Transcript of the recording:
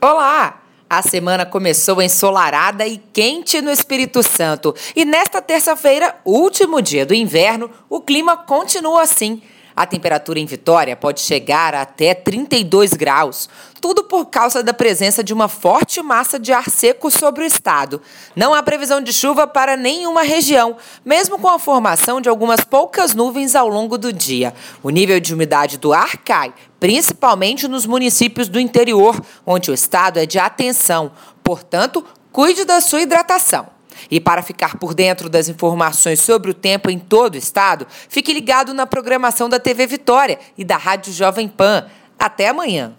Olá! A semana começou ensolarada e quente no Espírito Santo. E nesta terça-feira, último dia do inverno, o clima continua assim. A temperatura em Vitória pode chegar até 32 graus, tudo por causa da presença de uma forte massa de ar seco sobre o estado. Não há previsão de chuva para nenhuma região, mesmo com a formação de algumas poucas nuvens ao longo do dia. O nível de umidade do ar cai, principalmente nos municípios do interior, onde o estado é de atenção. Portanto, cuide da sua hidratação. E para ficar por dentro das informações sobre o tempo em todo o estado, fique ligado na programação da TV Vitória e da Rádio Jovem Pan. Até amanhã.